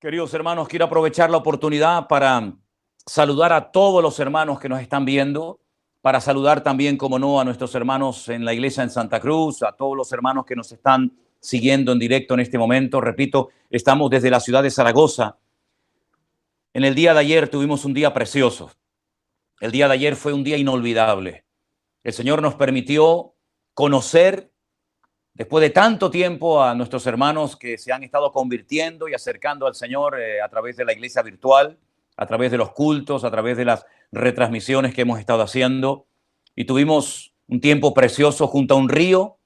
Queridos hermanos, quiero aprovechar la oportunidad para saludar a todos los hermanos que nos están viendo, para saludar también, como no, a nuestros hermanos en la iglesia en Santa Cruz, a todos los hermanos que nos están siguiendo en directo en este momento. Repito, estamos desde la ciudad de Zaragoza. En el día de ayer tuvimos un día precioso. El día de ayer fue un día inolvidable. El Señor nos permitió conocer después de tanto tiempo a nuestros hermanos que se han estado convirtiendo y acercando al Señor eh, a través de la iglesia virtual, a través de los cultos, a través de las retransmisiones que hemos estado haciendo. Y tuvimos un tiempo precioso junto a un río,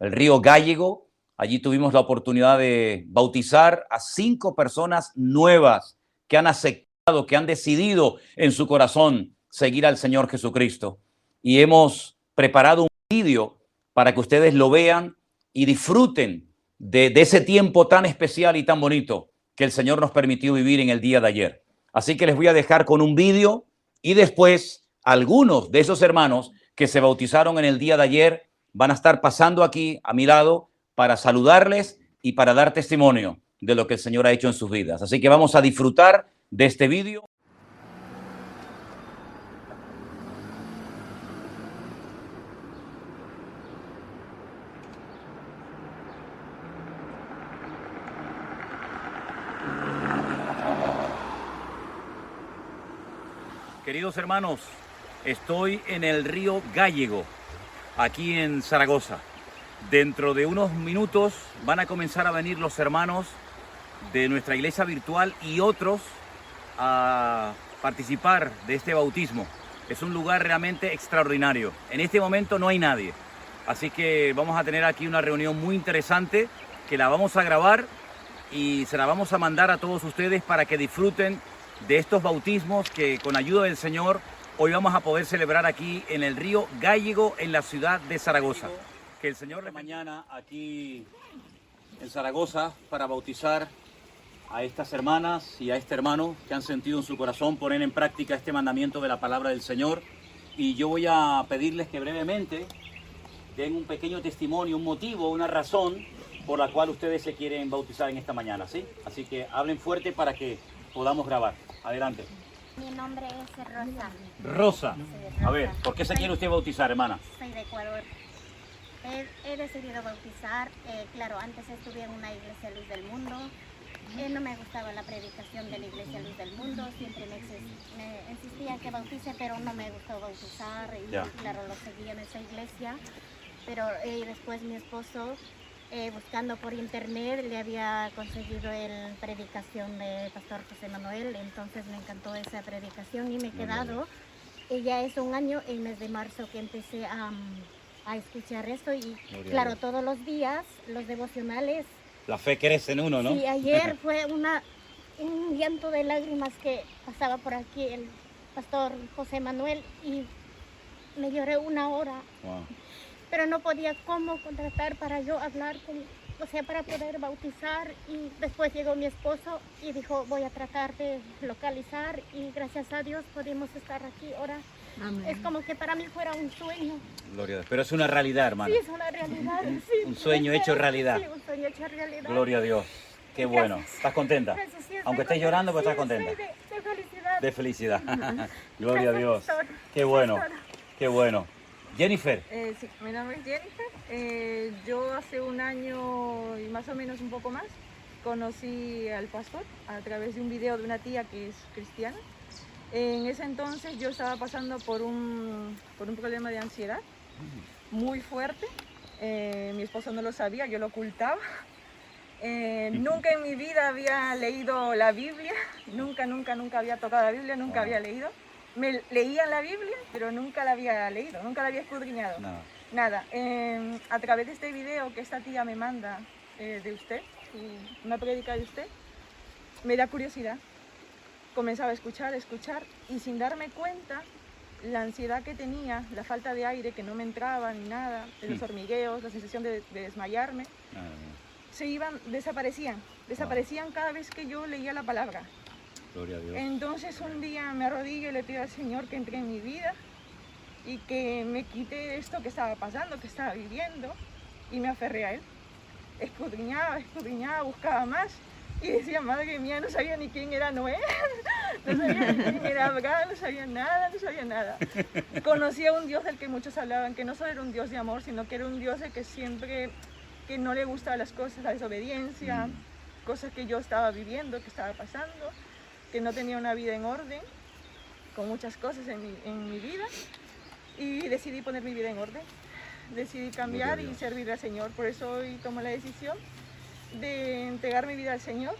el río Gallego. Allí tuvimos la oportunidad de bautizar a cinco personas nuevas que han aceptado, que han decidido en su corazón seguir al Señor Jesucristo. Y hemos preparado un vídeo para que ustedes lo vean y disfruten de, ese tiempo tan especial y tan bonito que el Señor nos permitió vivir en el día de ayer. Así que les voy a dejar con un vídeo y después algunos de esos hermanos que se bautizaron en el día de ayer van a estar pasando aquí a mi lado para saludarles y para dar testimonio de lo que el Señor ha hecho en sus vidas. Así que vamos a disfrutar de este vídeo. Queridos hermanos, estoy en el río Gallego, aquí en Zaragoza. Dentro de unos minutos van a comenzar a venir los hermanos de nuestra iglesia virtual y otros a participar de este bautismo. Es un lugar realmente extraordinario. En este momento no hay nadie. Así que vamos a tener aquí una reunión muy interesante que la vamos a grabar y se la vamos a mandar a todos ustedes para que disfruten de estos bautismos que con ayuda del Señor hoy vamos a poder celebrar aquí en el río Gallego en la ciudad de Zaragoza. Que el Señor de mañana aquí en Zaragoza para bautizar a estas hermanas y a este hermano que han sentido en su corazón poner en práctica este mandamiento de la palabra del Señor. Y yo voy a pedirles que brevemente den un pequeño testimonio, un motivo, una razón por la cual ustedes se quieren bautizar en esta mañana, ¿sí? Así que hablen fuerte para que podamos grabar. Adelante. Mi nombre es Rosa. Rosa. A ver, ¿por qué se quiere usted bautizar, hermana? Soy de Ecuador. He, decidido bautizar, eh, claro, antes estuve en una iglesia Luz del Mundo, eh, no me gustaba la predicación de la iglesia Luz del Mundo, siempre me, me insistía que bautice, pero no me gustó bautizar y claro, lo seguía en esa iglesia, pero eh, después mi esposo eh, buscando por internet le había conseguido el predicación de Pastor José Manuel, entonces me encantó esa predicación y me he quedado. Y ya es un año, el mes de marzo, que empecé a, a escuchar esto y claro, todos los días los devocionales. La fe crece en uno, ¿no? Sí, ayer fue una, un llanto de lágrimas que pasaba por aquí el Pastor José Manuel y me lloré una hora pero no podía cómo contratar para yo hablar con, o sea, para poder bautizar y después llegó mi esposo y dijo voy a tratar de localizar y gracias a Dios pudimos estar aquí ahora. Es como que para mí fuera un sueño. Gloria a Dios. Pero es una realidad, hermano. Sí, es una realidad. un sueño hecho realidad. Sí, un sueño hecho realidad. Gloria a Dios. Qué bueno. ¿Estás contenta? Aunque estés llorando, pues estás contenta. de, felicidad. De felicidad. Gloria a Dios. Qué bueno. Qué bueno. Jennifer. Eh, sí, mi nombre es Jennifer. Eh, yo hace un año y más o menos un poco más conocí al pastor a través de un video de una tía que es cristiana. En ese entonces yo estaba pasando por un, por un problema de ansiedad muy fuerte. Eh, mi esposo no lo sabía, yo lo ocultaba. nunca en mi vida había leído la Biblia, nunca, nunca, nunca había tocado la Biblia, nunca había leído me leía la Biblia, pero nunca la había leído, nunca la había escudriñado. Nada. Em, a través de este video que esta tía me manda eh, de usted, una prédica de usted, me da curiosidad. Comenzaba a escuchar, escuchar, y sin darme cuenta, la ansiedad que tenía, la falta de aire que no me entraba ni nada, los hmm. hormigueos, la sensación de, desmayarme, se iban, desaparecían, desaparecían cada vez que yo leía la palabra. Entonces un día me arrodillo y le pido al Señor que entre en mi vida y que me quite esto que estaba pasando, que estaba viviendo y me aferré a Él. Escudriñaba, escudriñaba, buscaba más Y decía, madre mía, no sabía ni quién era Noé, no sabía ni quién era Abraham, no sabía nada, no sabía nada. Conocía un Dios del que muchos hablaban, que no solo era un Dios de amor, sino que era un Dios el que siempre, que no le gustaban las cosas, la desobediencia, cosas que yo estaba viviendo, que estaba pasando, que no tenía una vida en orden, con muchas cosas en mi, en mi vida. Y decidí poner mi vida en orden, decidí cambiar y servir al Señor. Por eso hoy tomo la decisión de entregar mi vida al Señor,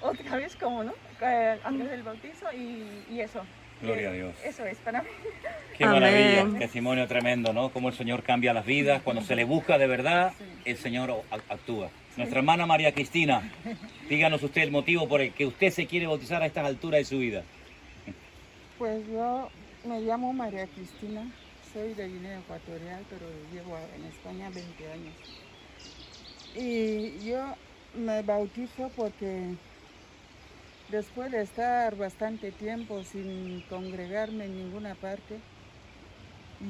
otra vez como, ¿no? Eh, Antes del bautizo y, y eso. Gloria Eh, a Dios. Eso es para mí. Qué Amén. maravilla, testimonio tremendo, ¿no? Cómo el Señor cambia las vidas. Cuando se le busca de verdad, el Señor actúa. Nuestra hermana María Cristina, díganos usted el motivo por el que usted se quiere bautizar a estas alturas de su vida. Pues yo me llamo María Cristina, soy de Guinea Ecuatorial, pero llevo en España 20 años. Y yo me bautizo porque después de estar bastante tiempo sin congregarme en ninguna parte,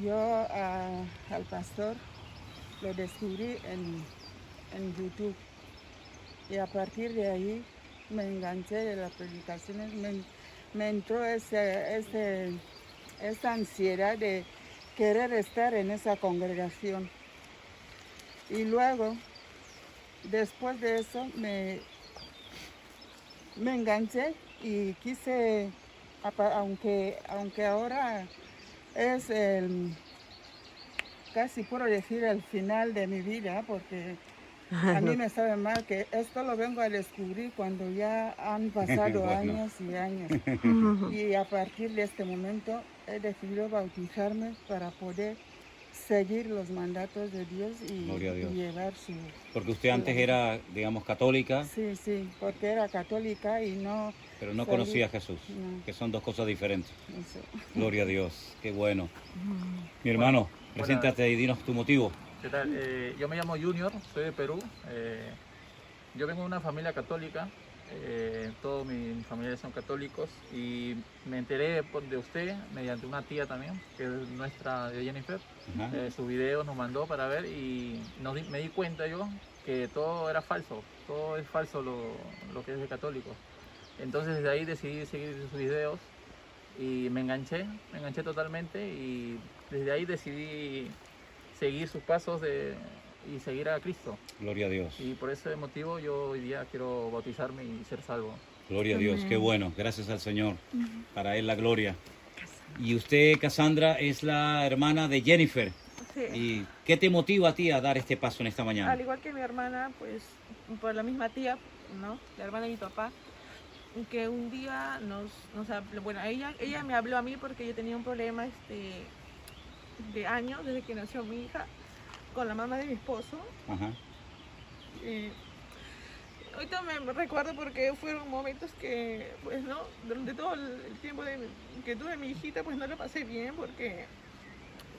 yo al pastor lo descubrí en, en YouTube. Y a partir de ahí me enganché de las predicaciones, me, me entró ese, ese- esa ansiedad de querer estar en esa congregación. Y luego, después de eso, me, me enganché y quise, aunque, aunque ahora es el, casi puedo decir el final de mi vida, porque a mí me sabe mal que esto lo vengo a descubrir cuando ya han pasado Bueno. años y años. Y a partir de este momento he decidido bautizarme para poder seguir los mandatos de Dios y, Dios. llevar su... Porque usted antes era, digamos, católica, Sí, sí, porque era católica y no... pero no Salí- conocía a Jesús, No. que son dos cosas diferentes. eso. Gloria a Dios, qué bueno. Mi hermano, preséntate y dinos tu motivo. ¿Qué tal? Eh, yo me llamo Junior, soy de Perú. Eh, yo vengo de una familia católica, eh, todos mis familiares son católicos y me enteré de usted mediante una tía también, que es nuestra de Jennifer. Sus videos nos mandó para ver y nos di- me di cuenta yo que todo era falso, todo es falso lo, lo que es de católico. Entonces desde ahí decidí seguir sus videos y me enganché, me enganché totalmente y desde ahí decidí seguir sus pasos de, y seguir a Cristo. Gloria a Dios. Y por ese motivo yo hoy día quiero bautizarme y ser salvo. Gloria a Dios, qué bueno. Gracias al Señor. Para Él la gloria. Y usted, Cassandra, es la hermana de Jennifer. Sí. ¿Y qué te motiva a ti a dar este paso en esta Al mañana? igual que mi hermana, pues por la misma tía, ¿no? La hermana de mi papá, que un día nos, nos habló, bueno, ella, ella me habló a mí porque yo tenía un problema este, de años desde que nació mi hija con la mamá de mi esposo. Ajá. Eh, ahorita me recuerdo porque fueron momentos que, pues no, durante todo el tiempo de que tuve mi hijita, pues no lo pasé bien porque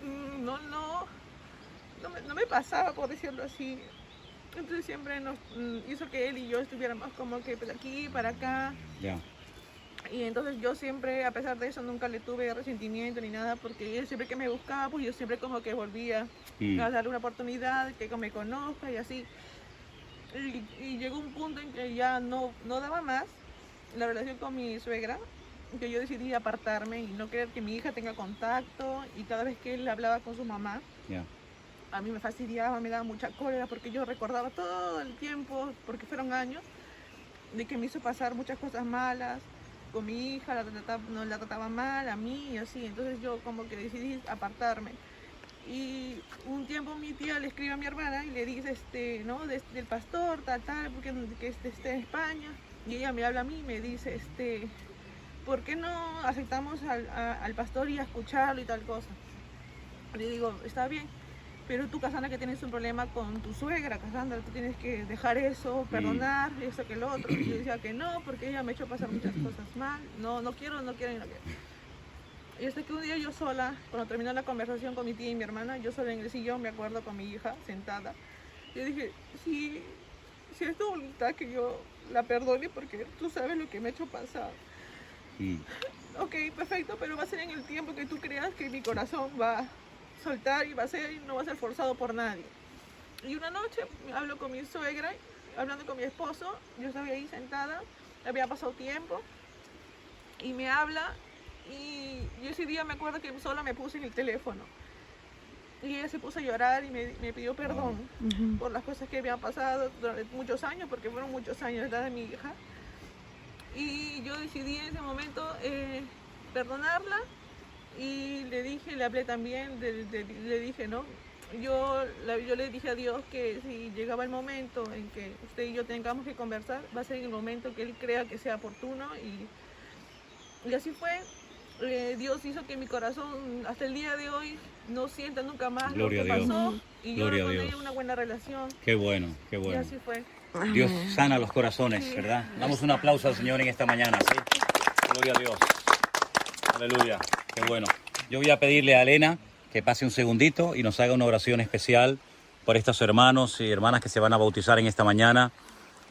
mm, no, no, no me, no me pasaba, por decirlo así. Entonces siempre nos mm, hizo que él y yo estuviéramos como que por aquí, para acá. Ya. Y entonces yo siempre, a pesar de eso, nunca le tuve resentimiento ni nada, porque él siempre que me buscaba, pues yo siempre como que volvía Mm. a darle una oportunidad, que me conozca y así. Y, y llegó un punto en que ya no, no daba más la relación con mi suegra, que yo decidí apartarme y no querer que mi hija tenga contacto y cada vez que él hablaba con su mamá, a mí me fastidiaba, me daba mucha cólera porque yo recordaba todo el tiempo, porque fueron años, de que me hizo pasar muchas cosas malas con mi hija, la trataba, no la trataba mal, a mí y así. Entonces yo como que decidí apartarme. Y un tiempo mi tía le escribe a mi hermana y le dice, este, ¿no? De- del pastor, tal, tal, porque que este, esté en España. Y ella me habla a mí y me dice, este, ¿por qué no aceptamos al, al pastor y a escucharlo y tal cosa? Le digo, está bien, pero tú, Casandra, que tienes un problema con tu suegra, Casandra, tú tienes que dejar eso, perdonar, eso que lo otro. Y yo decía que no, porque ella me ha hecho pasar muchas cosas mal. No, no quiero, no quiero y no quiero. Y hasta que un día yo sola, cuando terminó la conversación con mi tía y mi hermana, yo sola en el sillón, me acuerdo con mi hija sentada, yo dije, si, si es tu voluntad que yo la perdone, porque tú sabes lo que me ha hecho pasar. Mm. Ok, perfecto, pero va a ser en el tiempo que tú creas que mi corazón va soltar y va a ser, no va a ser forzado por nadie. Y una noche hablo con mi suegra hablando con mi esposo, yo estaba ahí sentada, había pasado tiempo y me habla y yo ese día me acuerdo que sola me puse en el teléfono. Y ella se puso a llorar y me, me pidió perdón por las cosas que habían pasado durante muchos años, porque fueron muchos años de edad de mi hija. Y yo decidí en ese momento eh, perdonarla y le dije, le hablé también, de- de- le dije, ¿no? Yo, la- yo le dije a Dios que si llegaba el momento en que usted y yo tengamos que conversar, va a ser en el momento que Él crea que sea oportuno y, y así fue. Eh, Dios hizo que mi corazón hasta el día de hoy no sienta nunca más Gloria lo que a Dios. pasó y yo Gloria Dios. ella una buena relación Qué bueno, qué y bueno. así fue. Dios sana los corazones, ¿verdad? Damos un aplauso al Señor en esta mañana, ¿sí? Gloria a Dios. Aleluya. Qué bueno. Yo voy a pedirle a Elena que pase un segundito y nos haga una oración especial por estos hermanos y hermanas que se van a bautizar en esta mañana.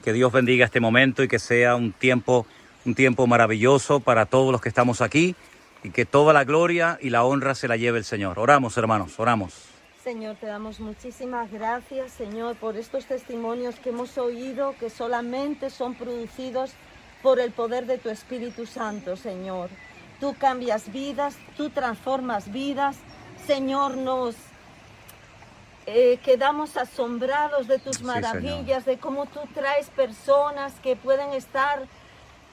Que Dios bendiga este momento y que sea un tiempo, un tiempo maravilloso para todos los que estamos aquí y que toda la gloria y la honra se la lleve el Señor. Oramos, hermanos, oramos. Señor, te damos muchísimas gracias, Señor, por estos testimonios que hemos oído, que solamente son producidos por el poder de tu Espíritu Santo, Señor. Tú cambias vidas, tú transformas vidas. Señor, nos eh, quedamos asombrados de tus Sí, maravillas, de cómo tú traes personas que pueden estar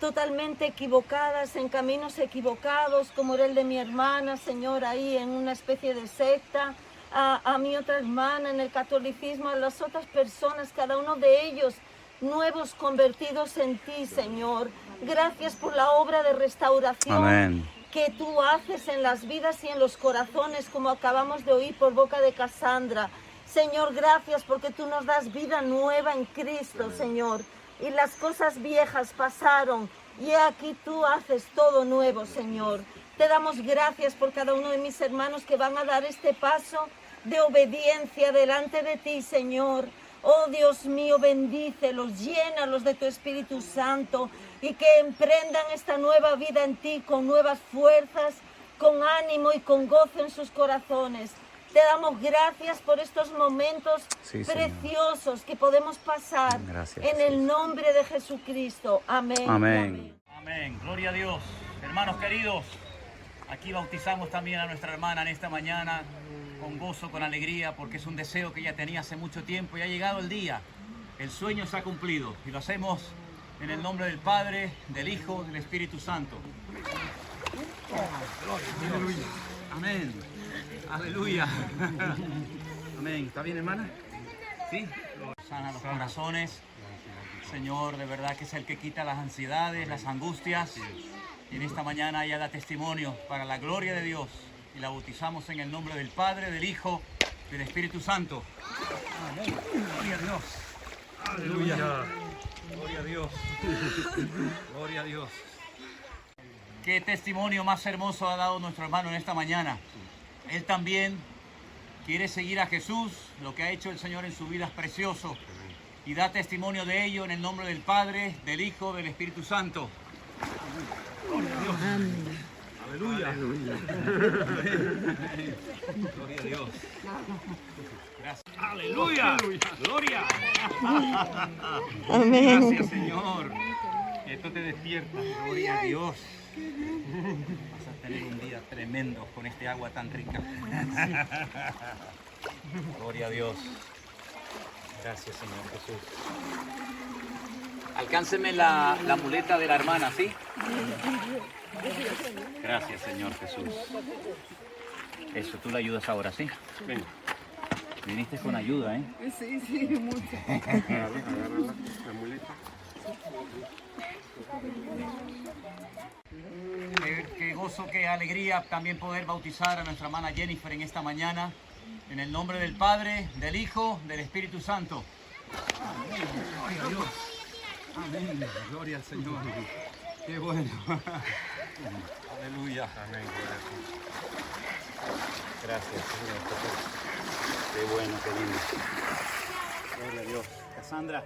totalmente equivocadas, en caminos equivocados, como era el de mi hermana, Señor, ahí en una especie de secta, a, a mi otra hermana en el catolicismo, a las otras personas, cada uno de ellos nuevos convertidos en ti, Señor. Gracias por la obra de restauración Amén. que tú haces en las vidas y en los corazones, como acabamos de oír por boca de Casandra. Señor, gracias porque tú nos das vida nueva en Cristo, Señor. Y las cosas viejas pasaron y he aquí tú haces todo nuevo, Señor. Te damos gracias por cada uno de mis hermanos que van a dar este paso de obediencia delante de ti, Señor. Oh Dios mío, bendícelos, llénalos de tu Espíritu Santo y que emprendan esta nueva vida en ti con nuevas fuerzas, con ánimo y con gozo en sus corazones. Te damos gracias por estos momentos Sí, Señor. preciosos que podemos pasar Gracias, en el nombre de Jesucristo. Amén. Amén. Amén. Gloria a Dios. Hermanos queridos, aquí bautizamos también a nuestra hermana en esta mañana con gozo, con alegría, porque es un deseo que ella tenía hace mucho tiempo y ha llegado el día. El sueño se ha cumplido y lo hacemos en el nombre del Padre, del Hijo, del Espíritu Santo. Aleluya. Amén. Aleluya. Amén. ¿Está bien, hermana? Sí. Sana los corazones. Señor, de verdad que es el que quita las ansiedades, las angustias. Y en esta mañana ella da testimonio para la gloria de Dios. Y la bautizamos en el nombre del Padre, del Hijo, del Espíritu Santo. Amén. Gloria a Dios. Aleluya. Gloria a Dios. Gloria a Dios. Qué testimonio más hermoso ha dado nuestro hermano en esta mañana. Él también quiere seguir a Jesús. Lo que ha hecho el Señor en su vida es precioso. Y da testimonio de ello en el nombre del Padre, del Hijo, del Espíritu Santo. Gloria a Dios. Aleluya. Gloria a Dios. Gracias. Aleluya. Gloria. Gracias, Señor. Esto te despierta. Gloria a Dios. Vas a tener un día tremendo con este agua tan rica. Gloria a Dios. Gracias, Señor Jesús. Alcánceme la, la muleta de la hermana, ¿sí? Gracias, Señor Jesús. Eso, tú la ayudas ahora, ¿sí? Viniste con ayuda, ¿eh? Sí, sí, mucho. Qué, qué gozo, qué alegría también poder bautizar a nuestra hermana Jennifer en esta mañana. En el nombre del Padre, del Hijo, del Espíritu Santo. Amén. Gloria a Dios. Amén. Gloria al Señor. Qué bueno. Aleluya. Amén. Gracias, Señor. Qué bueno, qué lindo. Gloria a Dios. Cassandra.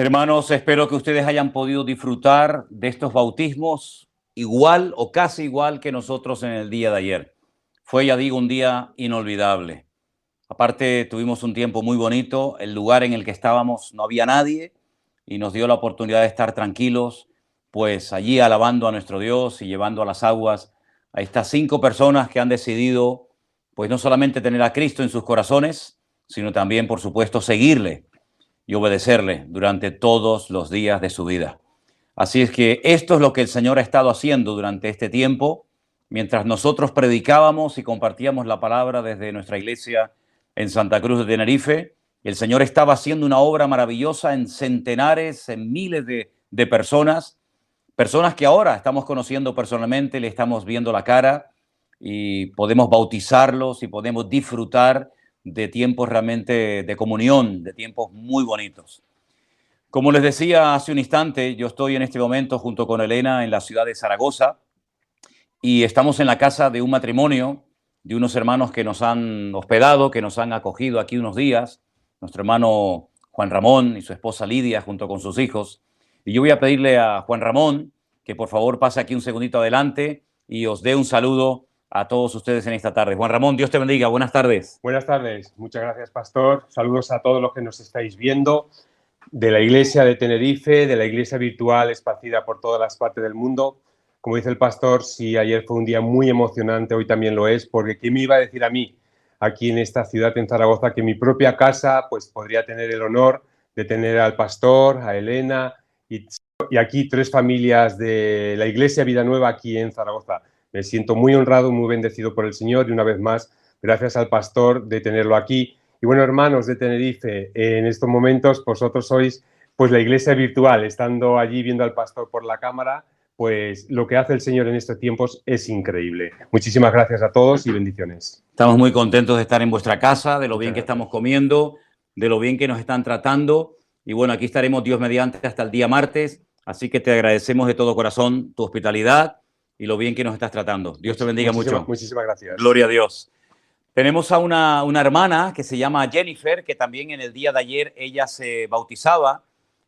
Hermanos, espero que ustedes hayan podido disfrutar de estos bautismos igual o casi igual que nosotros en el día de ayer. Fue, ya digo, un día inolvidable. Aparte, tuvimos un tiempo muy bonito. El lugar en el que estábamos no había nadie y nos dio la oportunidad de estar tranquilos, pues allí alabando a nuestro Dios y llevando a las aguas a estas cinco personas que han decidido, pues no solamente tener a Cristo en sus corazones, sino también, por supuesto, seguirle y obedecerle durante todos los días de su vida. Así es que esto es lo que el Señor ha estado haciendo durante este tiempo, mientras nosotros predicábamos y compartíamos la palabra desde nuestra iglesia en Santa Cruz de Tenerife. El Señor estaba haciendo una obra maravillosa en centenares, en miles de, personas, personas que ahora estamos conociendo personalmente, le estamos viendo la cara y podemos bautizarlos y podemos disfrutar de tiempos realmente de comunión, de tiempos muy bonitos. Como les decía hace un instante, yo estoy en este momento junto con Elena en la ciudad de Zaragoza y estamos en la casa de un matrimonio de unos hermanos que nos han hospedado, que nos han acogido aquí unos días, nuestro hermano Juan Ramón y su esposa Lidia junto con sus hijos. Y yo voy a pedirle a Juan Ramón que por favor pase aquí un segundito adelante y os dé un saludo a todos ustedes en esta tarde. Juan Ramón, Dios te bendiga. Buenas tardes. Buenas tardes. Muchas gracias, Pastor. Saludos a todos los que nos estáis viendo de la iglesia de Tenerife, de la iglesia virtual esparcida por todas las partes del mundo. Como dice el pastor, si ayer fue un día muy emocionante, hoy también lo es, porque ¿qué me iba a decir a mí aquí en esta ciudad, en Zaragoza, que mi propia casa pues podría tener el honor de tener al pastor, a Elena y, y aquí tres familias de la iglesia Vida Nueva aquí en Zaragoza? Me siento muy honrado, muy bendecido por el Señor y una vez más, gracias al pastor de tenerlo aquí. Y bueno, hermanos de Tenerife, en estos momentos vosotros sois pues la iglesia virtual, estando allí viendo al pastor por la cámara, pues lo que hace el Señor en estos tiempos es increíble. Muchísimas gracias a todos y bendiciones. Estamos muy contentos de estar en vuestra casa, de lo bien que estamos comiendo, de lo bien que nos están tratando. Y bueno, aquí estaremos Dios mediante hasta el día martes. Así que te agradecemos de todo corazón tu hospitalidad y lo bien que nos estás tratando. Dios te bendiga mucho. Muchísimas gracias. Gloria a Dios. Tenemos a una, una, hermana que se llama Jennifer, que también en el día de ayer ella se bautizaba.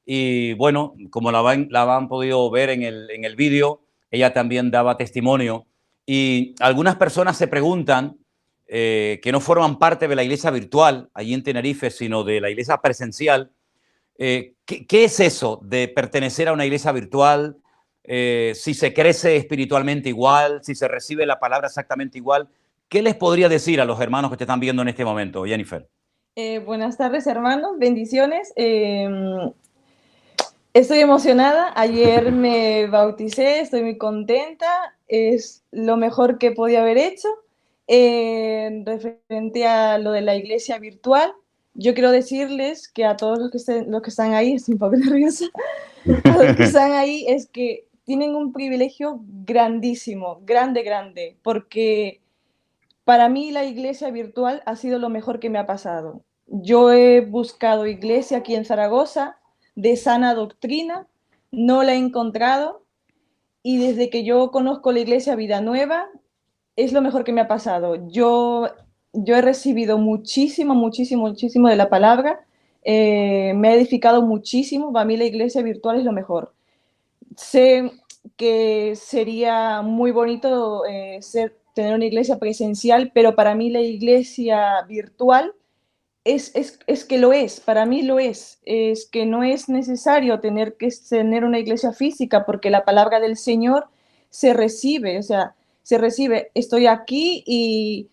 Y bueno, como la, van, la han podido ver en el, en el vídeo, ella también daba testimonio. Y algunas personas se preguntan, eh, que no forman parte de la iglesia virtual allí en Tenerife, sino de la iglesia presencial, eh, ¿qué, ¿qué, es eso de pertenecer a una iglesia virtual? Eh, si se crece espiritualmente igual, si se recibe la palabra exactamente igual. ¿Qué les podría decir a los hermanos que te están viendo en este momento, Jennifer? Eh, buenas tardes, hermanos, bendiciones. Eh, estoy emocionada. Ayer me bauticé, estoy muy contenta. Es lo mejor que podía haber hecho. Eh, referente a lo de la iglesia virtual, yo quiero decirles que a todos los que, estén, los que están ahí, estoy un poco nerviosa, a los que están ahí es que tienen un privilegio grandísimo, grande, grande, porque para mí la iglesia virtual ha sido lo mejor que me ha pasado. Yo he buscado iglesia aquí en Zaragoza de sana doctrina, no la he encontrado y desde que yo conozco la iglesia Vida Nueva es lo mejor que me ha pasado. Yo, yo he recibido muchísimo, muchísimo, muchísimo de la palabra, eh, me ha edificado muchísimo, para mí la iglesia virtual es lo mejor sé que sería muy bonito eh, tener una iglesia presencial, pero para mí la iglesia virtual es, es, es, que lo es, para mí lo es, es que no es necesario tener que tener una iglesia física porque la palabra del Señor se recibe, o sea, se recibe, estoy aquí y,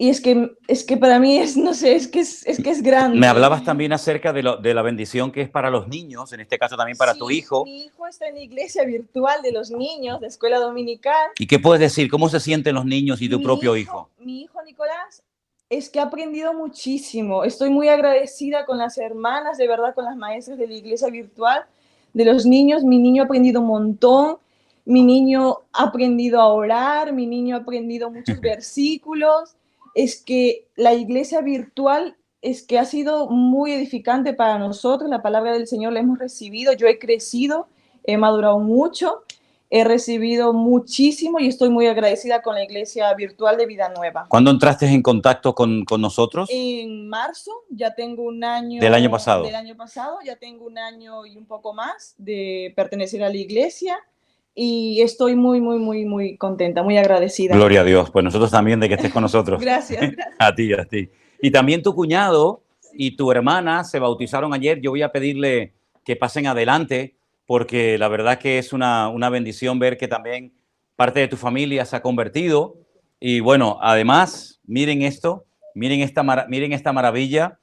y es que, es que para mí es, no sé, es que es, es, que es grande. Me hablabas también acerca de, lo, de, la bendición que es para los niños, en este caso también para sí, tu hijo. Mi hijo está en la iglesia virtual de los niños, de escuela dominical. ¿Y qué puedes decir? ¿Cómo se sienten los niños y tu mi propio hijo, hijo? Mi hijo Nicolás es que ha aprendido muchísimo. Estoy muy agradecida con las hermanas, de verdad, con las maestras de la iglesia virtual, de los niños. Mi niño ha aprendido un montón. Mi niño ha aprendido a orar, mi niño ha aprendido muchos versículos es que la iglesia virtual es que ha sido muy edificante para nosotros, la palabra del Señor la hemos recibido, yo he crecido, he madurado mucho he recibido muchísimo y estoy muy agradecida con la iglesia virtual de Vida Nueva. ¿Cuándo entraste en contacto con, con nosotros? En marzo ya tengo un año. Del año pasado. Del año pasado ya tengo un año y un poco más de pertenecer a la iglesia y estoy muy, muy, muy, muy contenta, muy agradecida. Gloria a Dios. Pues nosotros también de que estés con nosotros. gracias, gracias. A ti, a ti. Y también tu cuñado y tu hermana se bautizaron ayer. Yo voy a pedirle que pasen adelante porque la verdad que es una, una bendición ver que también parte de tu familia se ha convertido. Y bueno, además, miren esto, miren esta, miren esta maravilla.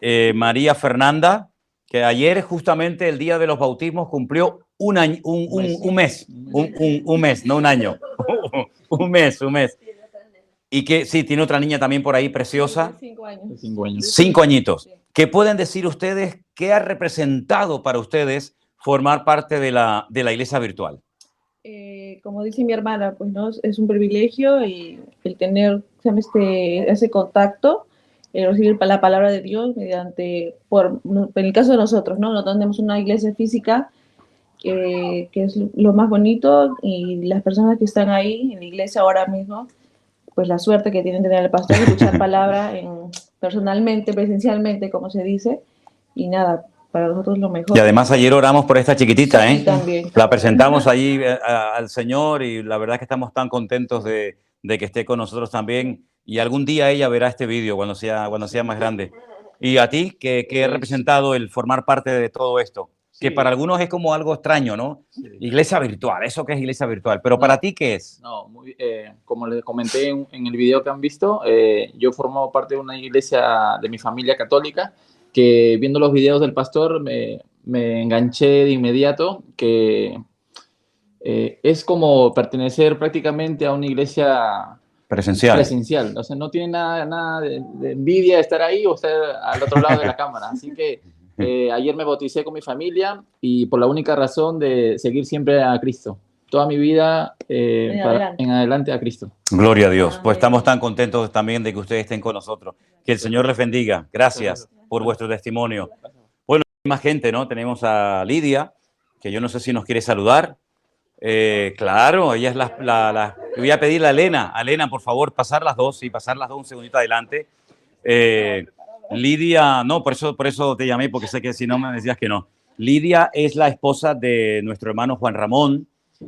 Eh, María Fernanda, que ayer justamente el día de los bautismos cumplió un, año, un, un- un mes, un, un- un mes, no un año, un mes, un mes. Y que sí, tiene otra niña también por ahí preciosa, Cinco años. Cinco años. cinco añitos. ¿Qué pueden decir ustedes? ¿Qué ha representado para ustedes formar parte de la, de la iglesia virtual? Eh, como dice mi hermana, pues no es un privilegio y el tener este, ese contacto, el recibir la palabra de Dios mediante, por, no- en el caso de nosotros, ¿no? Nosotros tenemos una iglesia física que, que es lo más bonito y las personas que están ahí en la iglesia ahora mismo, pues la suerte que tienen de tener al pastor y escuchar palabra en, personalmente, presencialmente, como se dice, y nada, para nosotros lo mejor. Y además ayer oramos por esta chiquitita, Sí, ¿eh? también. La presentamos allí eh, al Señor y la verdad que estamos tan contentos de, de que esté con nosotros también. Y algún día ella verá este vídeo cuando sea, cuando sea más grande. Y a ti, ¿qué, qué ha representado el formar parte de todo esto? Que Sí. para algunos es como algo extraño, ¿no? Iglesia virtual, ¿eso qué es iglesia virtual? Pero para ti, ¿qué es? No, muy- eh, como les comenté en, en el video que han visto, eh, yo formo parte de una iglesia de mi familia católica que viendo los videos del pastor me, me enganché de inmediato que eh, es como pertenecer prácticamente a una iglesia Presencial. presencial. O sea, no tiene nada, nada de, de envidia estar ahí o estar al otro lado de la cámara. Así que eh, ayer me bauticé con mi familia y por la única razón de seguir siempre a Cristo. Toda mi vida eh, En para- adelante. en adelante a Cristo. Gloria a Dios. Pues estamos tan contentos también de que ustedes estén con nosotros. Que el Señor les bendiga. Gracias por vuestro testimonio. Bueno, hay más gente, ¿no? Tenemos a Lidia, que yo no sé si nos quiere saludar. Eh, claro, ella es la, la- la- le Voy a pedirle a Elena, a Elena, por favor, pasar las dos y pasar las dos un segundito adelante. Eh, Lidia, no, por eso, por eso te llamé, porque sé que si no me decías que no. Lidia es la esposa de nuestro hermano Juan Ramón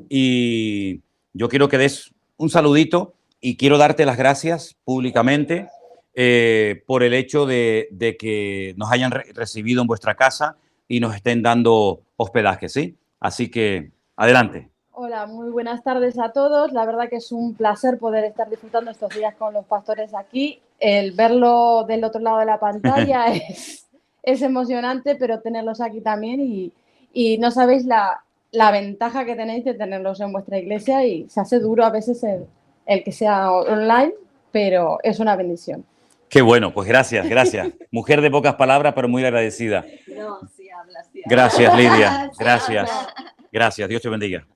y yo quiero que des un saludito y quiero darte las gracias públicamente eh, por el hecho de, de que nos hayan re- recibido en vuestra casa y nos estén dando hospedaje, ¿sí? Así que adelante. Hola, muy buenas tardes a todos. La verdad que es un placer poder estar disfrutando estos días con los pastores aquí. El verlo del otro lado de la pantalla es, es emocionante, pero tenerlos aquí también y, y no sabéis la, la ventaja que tenéis de tenerlos en vuestra iglesia y se hace duro a veces el, el que sea online, pero es una bendición. Qué bueno, pues gracias, gracias. Mujer de pocas palabras, pero muy agradecida. No, sí habla, sí habla. Gracias, Lidia. Gracias. Gracias. Dios te bendiga.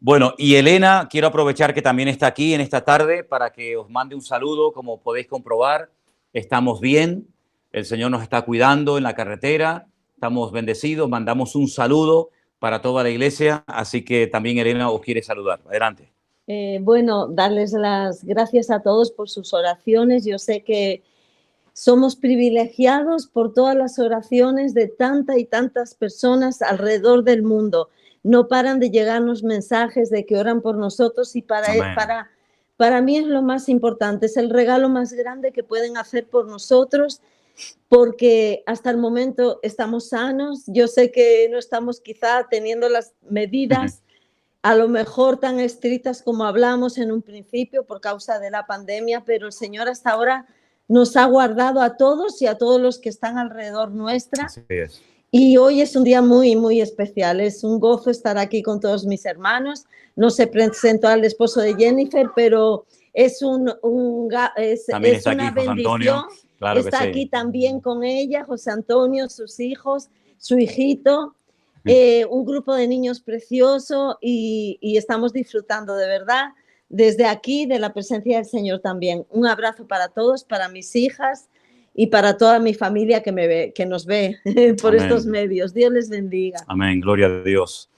Bueno, y Elena, quiero aprovechar que también está aquí en esta tarde para que os mande un saludo. Como podéis comprobar, estamos bien. El Señor nos está cuidando en la carretera. Estamos bendecidos. Mandamos un saludo para toda la iglesia. Así que también Elena os quiere saludar. Adelante. Eh, bueno, darles las gracias a todos por sus oraciones. Yo sé que somos privilegiados por todas las oraciones de tanta y tantas personas alrededor del mundo. No paran de llegarnos mensajes de que oran por nosotros y para, Amén. para, para mí es lo más importante, es el regalo más grande que pueden hacer por nosotros porque hasta el momento estamos sanos. Yo sé que no estamos quizá teniendo las medidas a lo mejor tan estrictas como hablamos en un principio por causa de la pandemia, pero el Señor hasta ahora nos ha guardado a todos y a todos los que están alrededor nuestra. Así es. Y hoy es un día muy, muy especial. Es un gozo estar aquí con todos mis hermanos. No se presentó al esposo de Jennifer, pero es, un, un es, También es está una aquí José bendición. Antonio. Claro que está sí. aquí también con ella, José Antonio, sus hijos, su hijito, eh, un grupo de niños precioso y, y estamos disfrutando de verdad desde aquí de la presencia del Señor también. Un abrazo para todos, para mis hijas y para toda mi familia que, me ve, que nos ve por Amén. estos medios. Dios les bendiga. Amén, gloria a Dios.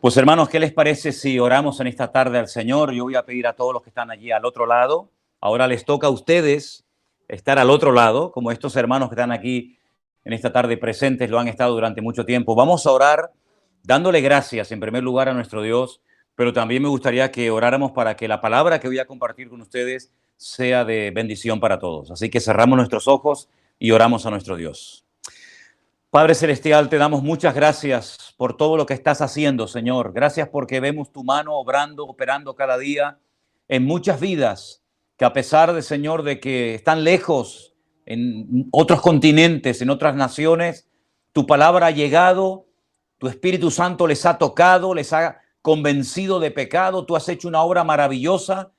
Pues hermanos, ¿qué les parece si oramos en esta tarde al Señor? Yo voy a pedir a todos los que están allí al otro lado. Ahora les toca a ustedes estar al otro lado, como estos hermanos que están aquí en esta tarde presentes lo han estado durante mucho tiempo. Vamos a orar dándole gracias en primer lugar a nuestro Dios, pero también me gustaría que oráramos para que la palabra que voy a compartir con ustedes sea de bendición para todos. Así que cerramos nuestros ojos y oramos a nuestro Dios. Padre Celestial, te damos muchas gracias por todo lo que estás haciendo, Señor. Gracias porque vemos tu mano obrando, operando cada día en muchas vidas que a pesar de, Señor, de que están lejos en otros continentes, en otras naciones, tu palabra ha llegado, tu Espíritu Santo les ha tocado, les ha convencido de pecado, tú has hecho una obra maravillosa,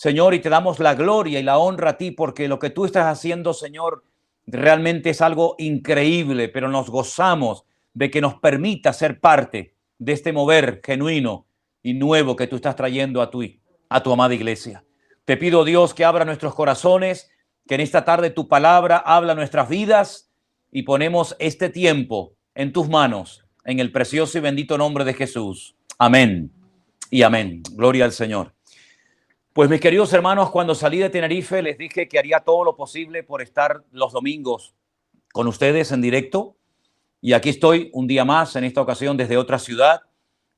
Señor, y te damos la gloria y la honra a ti porque lo que tú estás haciendo, Señor, realmente es algo increíble, pero nos gozamos de que nos permita ser parte de este mover genuino y nuevo que tú estás trayendo a tu, a tu amada iglesia. Te pido, Dios, que abra nuestros corazones, que en esta tarde tu palabra habla nuestras vidas y ponemos este tiempo en tus manos, en el precioso y bendito nombre de Jesús. Amén y amén. Gloria al Señor. Pues mis queridos hermanos, cuando salí de Tenerife les dije que haría todo lo posible por estar los domingos con ustedes en directo. Y aquí estoy un día más, en esta ocasión desde otra ciudad.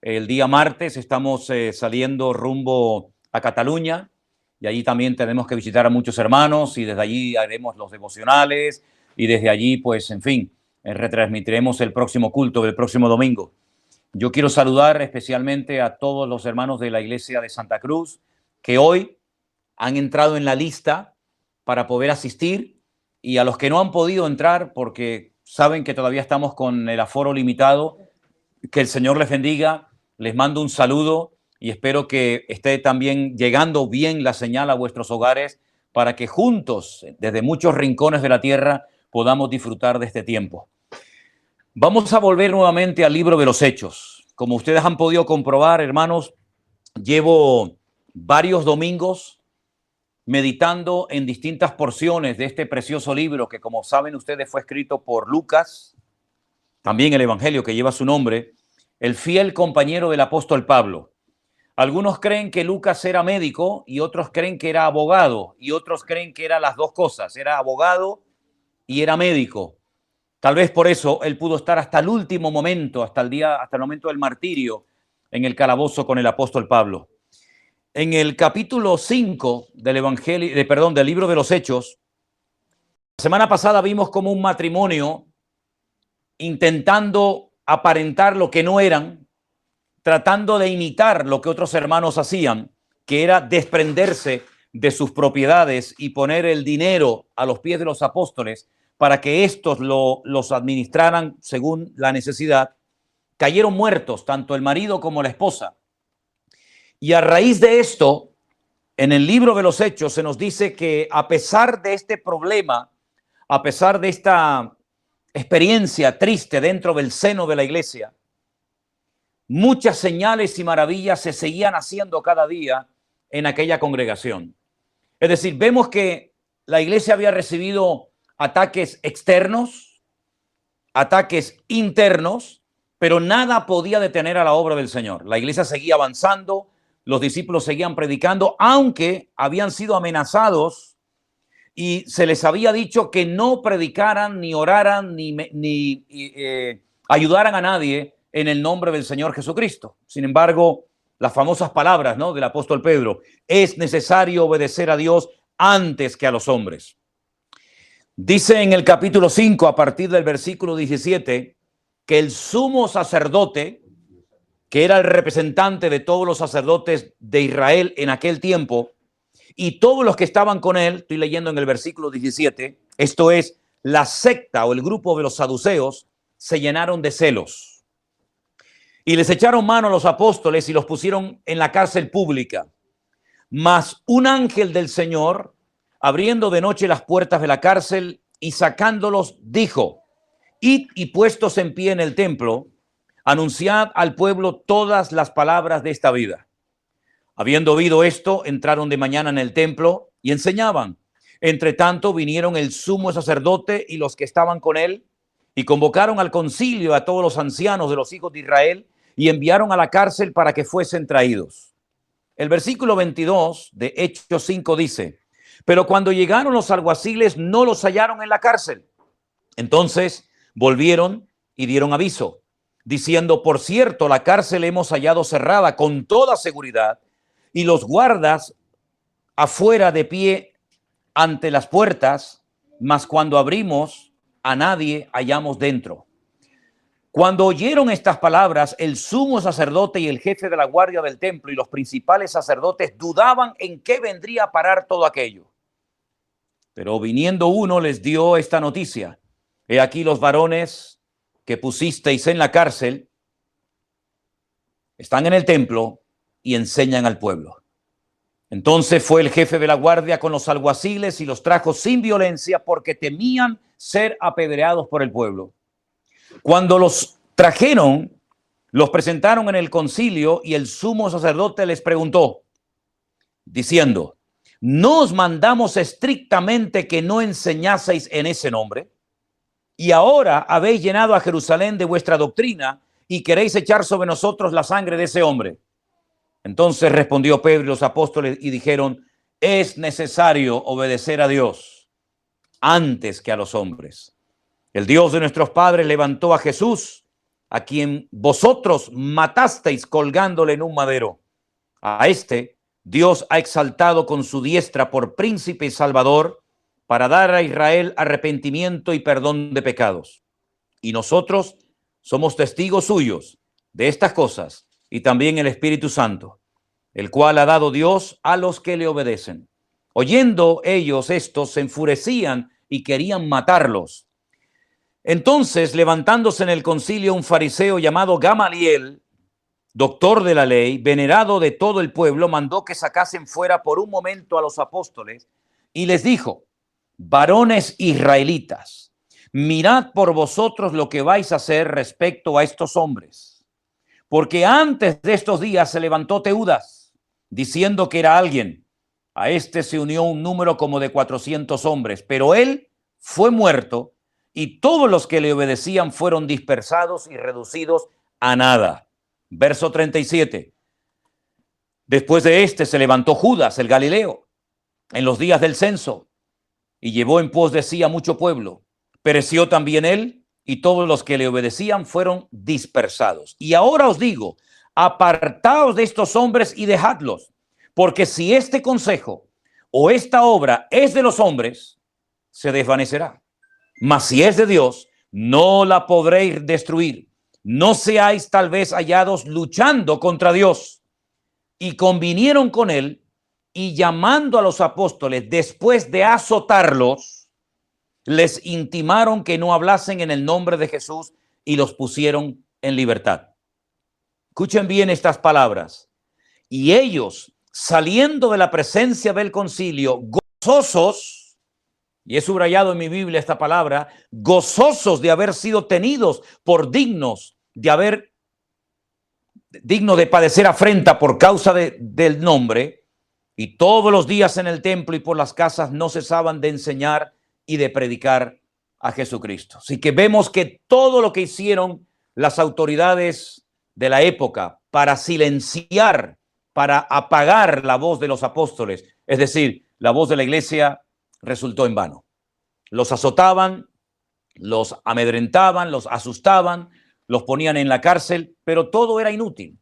El día martes estamos eh, saliendo rumbo a Cataluña y allí también tenemos que visitar a muchos hermanos y desde allí haremos los devocionales y desde allí, pues, en fin, eh, retransmitiremos el próximo culto del próximo domingo. Yo quiero saludar especialmente a todos los hermanos de la iglesia de Santa Cruz, que hoy han entrado en la lista para poder asistir y a los que no han podido entrar porque saben que todavía estamos con el aforo limitado, que el Señor les bendiga, les mando un saludo y espero que esté también llegando bien la señal a vuestros hogares para que juntos, desde muchos rincones de la tierra, podamos disfrutar de este tiempo. Vamos a volver nuevamente al libro de los hechos. Como ustedes han podido comprobar, hermanos, llevo varios domingos meditando en distintas porciones de este precioso libro que, como saben ustedes, fue escrito por Lucas, también el Evangelio que lleva su nombre, el fiel compañero del apóstol Pablo. Algunos creen que Lucas era médico y otros creen que era abogado y otros creen que era las dos cosas, era abogado y era médico. Tal vez por eso él pudo estar hasta el último momento, hasta el día, hasta el momento del martirio en el calabozo con el apóstol Pablo. En el capítulo 5 del Evangelio, de, perdón, del libro de los Hechos, la semana pasada vimos como un matrimonio intentando aparentar lo que no eran, tratando de imitar lo que otros hermanos hacían, que era desprenderse de sus propiedades y poner el dinero a los pies de los apóstoles para que éstos lo, los administraran según la necesidad, cayeron muertos tanto el marido como la esposa. Y a raíz de esto, en el libro de los Hechos se nos dice que a pesar de este problema, a pesar de esta experiencia triste dentro del seno de la iglesia, muchas señales y maravillas se seguían haciendo cada día en aquella congregación. Es decir, vemos que la iglesia había recibido ataques externos, ataques internos, pero nada podía detener a la obra del Señor. La iglesia seguía avanzando, los discípulos seguían predicando, aunque habían sido amenazados y se les había dicho que no predicaran, ni oraran, ni, eh, ayudaran a nadie en el nombre del Señor Jesucristo. Sin embargo, las famosas palabras ¿no? del apóstol Pedro, es necesario obedecer a Dios antes que a los hombres. Dice en el capítulo 5, a partir del versículo 17, que el sumo sacerdote, que era el representante de todos los sacerdotes de Israel en aquel tiempo, y todos los que estaban con él, estoy leyendo en el versículo 17, esto es, la secta o el grupo de los saduceos, se llenaron de celos. Y les echaron mano a los apóstoles y los pusieron en la cárcel pública. Mas un ángel del Señor, abriendo de noche las puertas de la cárcel y sacándolos, dijo, id y puestos en pie en el templo, anunciad al pueblo todas las palabras de esta vida. Habiendo oído esto, entraron de mañana en el templo y enseñaban. Entre tanto vinieron el sumo sacerdote y los que estaban con él y convocaron al concilio a todos los ancianos de los hijos de Israel y enviaron a la cárcel para que fuesen traídos. El versículo 22 de Hechos 5 dice, pero cuando llegaron los alguaciles no los hallaron en la cárcel. Entonces volvieron y dieron aviso, diciendo, por cierto, la cárcel hemos hallado cerrada con toda seguridad y los guardas afuera de pie ante las puertas, mas cuando abrimos a nadie hallamos dentro. Cuando oyeron estas palabras, el sumo sacerdote y el jefe de la guardia del templo y los principales sacerdotes dudaban en qué vendría a parar todo aquello. Pero viniendo uno les dio esta noticia. He aquí los varones que pusisteis en la cárcel están en el templo y enseñan al pueblo. Entonces fue el jefe de la guardia con los alguaciles y los trajo sin violencia porque temían ser apedreados por el pueblo. Cuando los trajeron, los presentaron en el concilio y el sumo sacerdote les preguntó, diciendo, ¿no os mandamos estrictamente que no enseñaseis en ese nombre? Y ahora habéis llenado a Jerusalén de vuestra doctrina y queréis echar sobre nosotros la sangre de ese hombre. Entonces respondió Pedro y los apóstoles y dijeron, es necesario obedecer a Dios antes que a los hombres. El Dios de nuestros padres levantó a Jesús, a quien vosotros matasteis colgándole en un madero. A este Dios ha exaltado con su diestra por príncipe y salvador para dar a Israel arrepentimiento y perdón de pecados. Y nosotros somos testigos suyos de estas cosas y también el Espíritu Santo, el cual ha dado Dios a los que le obedecen. Oyendo ellos esto, se enfurecían y querían matarlos. Entonces, levantándose en el concilio un fariseo llamado Gamaliel, doctor de la ley, venerado de todo el pueblo, mandó que sacasen fuera por un momento a los apóstoles y les dijo, varones israelitas, mirad por vosotros lo que vais a hacer respecto a estos hombres. Porque antes de estos días se levantó Teudas, diciendo que era alguien. A este se unió un número como de 400 hombres, pero él fue muerto y todos los que le obedecían fueron dispersados y reducidos a nada. Verso 37. Después de este se levantó Judas, el Galileo, en los días del censo, y llevó en pos de sí a mucho pueblo. Pereció también él, y todos los que le obedecían fueron dispersados. Y ahora os digo, apartaos de estos hombres y dejadlos, porque si este consejo o esta obra es de los hombres, se desvanecerá. Mas si es de Dios, no la podréis destruir. No seáis tal vez hallados luchando contra Dios. Y convinieron con él y llamando a los apóstoles después de azotarlos, les intimaron que no hablasen en el nombre de Jesús y los pusieron en libertad. Escuchen bien estas palabras. Y ellos, saliendo de la presencia del concilio, gozosos, y he subrayado en mi Biblia esta palabra, gozosos de haber sido tenidos por dignos, de haber, digno de padecer afrenta por causa de, del nombre, y todos los días en el templo y por las casas no cesaban de enseñar y de predicar a Jesucristo. Así que vemos que todo lo que hicieron las autoridades de la época para silenciar, para apagar la voz de los apóstoles, es decir, la voz de la iglesia resultó en vano. Los azotaban, los amedrentaban, los asustaban, los ponían en la cárcel, pero todo era inútil.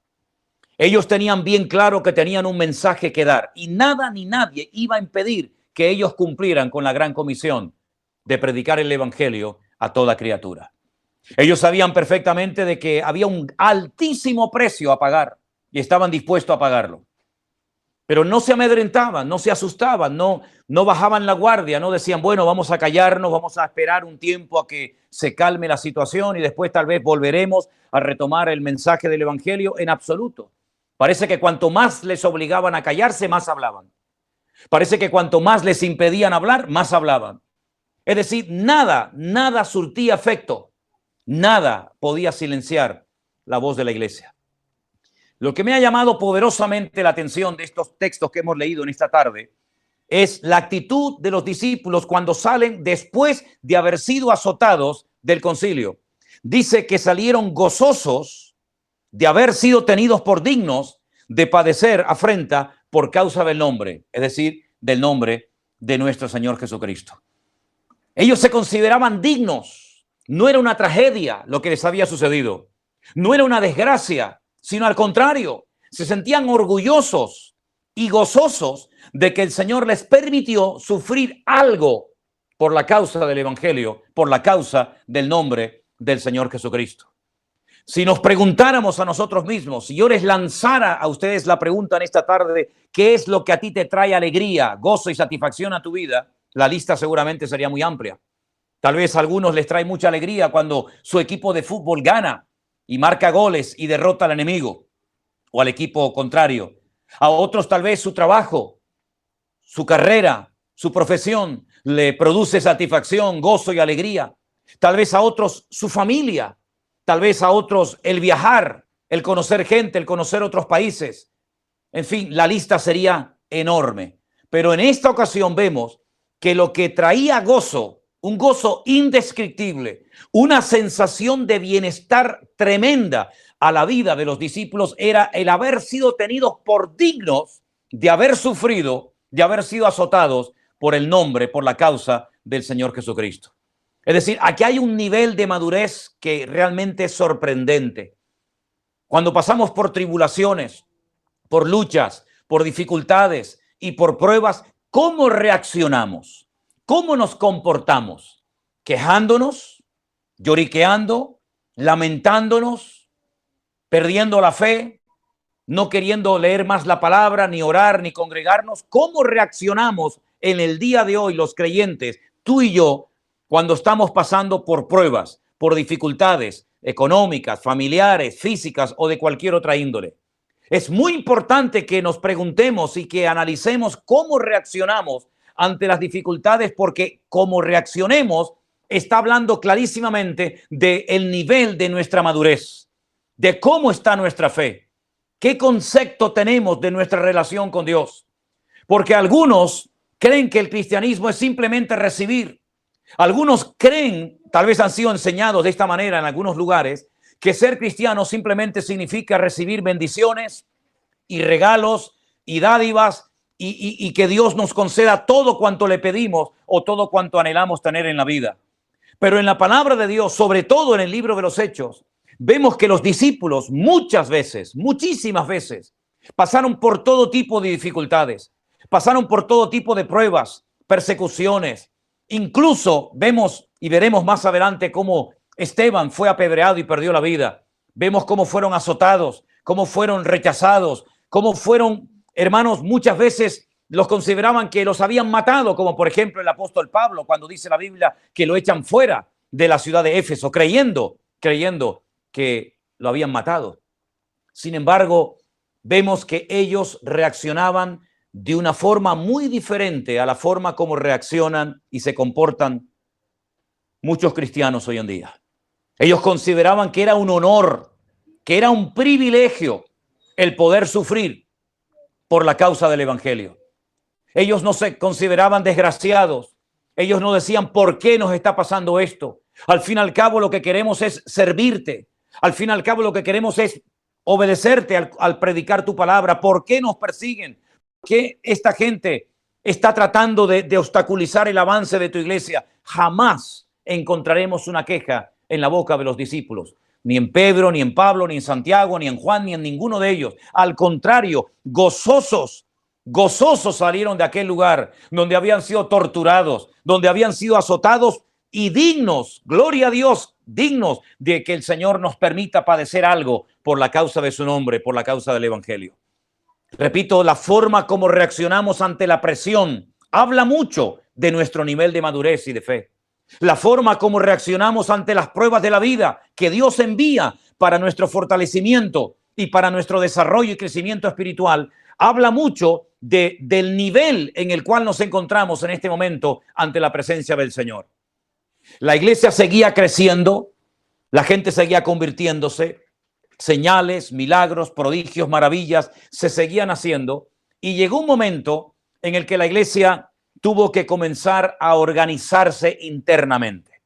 Ellos tenían bien claro que tenían un mensaje que dar y nada ni nadie iba a impedir que ellos cumplieran con la gran comisión de predicar el Evangelio a toda criatura. Ellos sabían perfectamente de que había un altísimo precio a pagar y estaban dispuestos a pagarlo pero no se amedrentaban, no se asustaban, no, no bajaban la guardia, no decían, bueno, vamos a callarnos, vamos a esperar un tiempo a que se calme la situación y después tal vez volveremos a retomar el mensaje del Evangelio en absoluto. Parece que cuanto más les obligaban a callarse, más hablaban. Parece que cuanto más les impedían hablar, más hablaban. Es decir, nada, nada surtía efecto, nada podía silenciar la voz de la iglesia. Lo que me ha llamado poderosamente la atención de estos textos que hemos leído en esta tarde es la actitud de los discípulos cuando salen después de haber sido azotados del concilio. Dice que salieron gozosos de haber sido tenidos por dignos de padecer afrenta por causa del nombre, es decir, del nombre de nuestro Señor Jesucristo. Ellos se consideraban dignos. No era una tragedia lo que les había sucedido. No era una desgracia, sino al contrario, se sentían orgullosos y gozosos de que el Señor les permitió sufrir algo por la causa del Evangelio, por la causa del nombre del Señor Jesucristo. Si nos preguntáramos a nosotros mismos, si yo les lanzara a ustedes la pregunta en esta tarde, ¿qué es lo que a ti te trae alegría, gozo y satisfacción a tu vida? La lista seguramente sería muy amplia. Tal vez a algunos les trae mucha alegría cuando su equipo de fútbol gana y marca goles y derrota al enemigo o al equipo contrario. A otros tal vez su trabajo, su carrera, su profesión le produce satisfacción, gozo y alegría. Tal vez a otros su familia, tal vez a otros el viajar, el conocer gente, el conocer otros países. En fin, la lista sería enorme. Pero en esta ocasión vemos que lo que traía gozo, un gozo indescriptible, una sensación de bienestar tremenda a la vida de los discípulos era el haber sido tenidos por dignos de haber sufrido, de haber sido azotados por el nombre, por la causa del Señor Jesucristo. Es decir, aquí hay un nivel de madurez que realmente es sorprendente. Cuando pasamos por tribulaciones, por luchas, por dificultades y por pruebas, ¿cómo reaccionamos? ¿Cómo nos comportamos? ¿Quejándonos? ¿Lloriqueando? ¿Lamentándonos? ¿Perdiendo la fe? ¿No queriendo leer más la palabra, ni orar, ni congregarnos? ¿Cómo reaccionamos en el día de hoy los creyentes, tú y yo, cuando estamos pasando por pruebas, por dificultades económicas, familiares, físicas o de cualquier otra índole. Es muy importante que nos preguntemos y que analicemos cómo reaccionamos ante las dificultades, porque como reaccionemos está hablando clarísimamente del el nivel de nuestra madurez, de cómo está nuestra fe, qué concepto tenemos de nuestra relación con Dios. Porque algunos creen que el cristianismo es simplemente recibir, algunos creen, tal vez han sido enseñados de esta manera en algunos lugares, que ser cristiano simplemente significa recibir bendiciones y regalos y dádivas y, que Dios nos conceda todo cuanto le pedimos o todo cuanto anhelamos tener en la vida. Pero en la palabra de Dios, sobre todo en el libro de los Hechos, vemos que los discípulos muchas veces, muchísimas veces, pasaron por todo tipo de dificultades, pasaron por todo tipo de pruebas, persecuciones, Incluso vemos y veremos más adelante cómo Esteban fue apedreado y perdió la vida. Vemos cómo fueron azotados, cómo fueron rechazados, cómo fueron, hermanos, muchas veces los consideraban que los habían matado, como por ejemplo el apóstol Pablo, cuando dice la Biblia que lo echan fuera de la ciudad de Éfeso, creyendo, creyendo que lo habían matado. Sin embargo, vemos que ellos reaccionaban de una forma muy diferente a la forma como reaccionan y se comportan muchos cristianos hoy en día. Ellos consideraban que era un honor, que era un privilegio el poder sufrir por la causa del Evangelio. Ellos no se consideraban desgraciados. Ellos no decían, ¿por qué nos está pasando esto? Al fin y al cabo lo que queremos es servirte. Al fin y al cabo lo que queremos es obedecerte al, al predicar tu palabra. ¿Por qué nos persiguen? Que esta gente está tratando de, obstaculizar el avance de tu iglesia. Jamás encontraremos una queja en la boca de los discípulos. Ni en Pedro, ni en Pablo, ni en Santiago, ni en Juan, ni en ninguno de ellos. Al contrario, gozosos, gozosos salieron de aquel lugar donde habían sido torturados, donde habían sido azotados y dignos, gloria a Dios, dignos de que el Señor nos permita padecer algo por la causa de su nombre, por la causa del Evangelio. Repito, la forma como reaccionamos ante la presión habla mucho de nuestro nivel de madurez y de fe. La forma como reaccionamos ante las pruebas de la vida que Dios envía para nuestro fortalecimiento y para nuestro desarrollo y crecimiento espiritual habla mucho de, del nivel en el cual nos encontramos en este momento ante la presencia del Señor. La iglesia seguía creciendo, la gente seguía convirtiéndose, señales, milagros, prodigios, maravillas se seguían haciendo y llegó un momento en el que la iglesia tuvo que comenzar a organizarse internamente.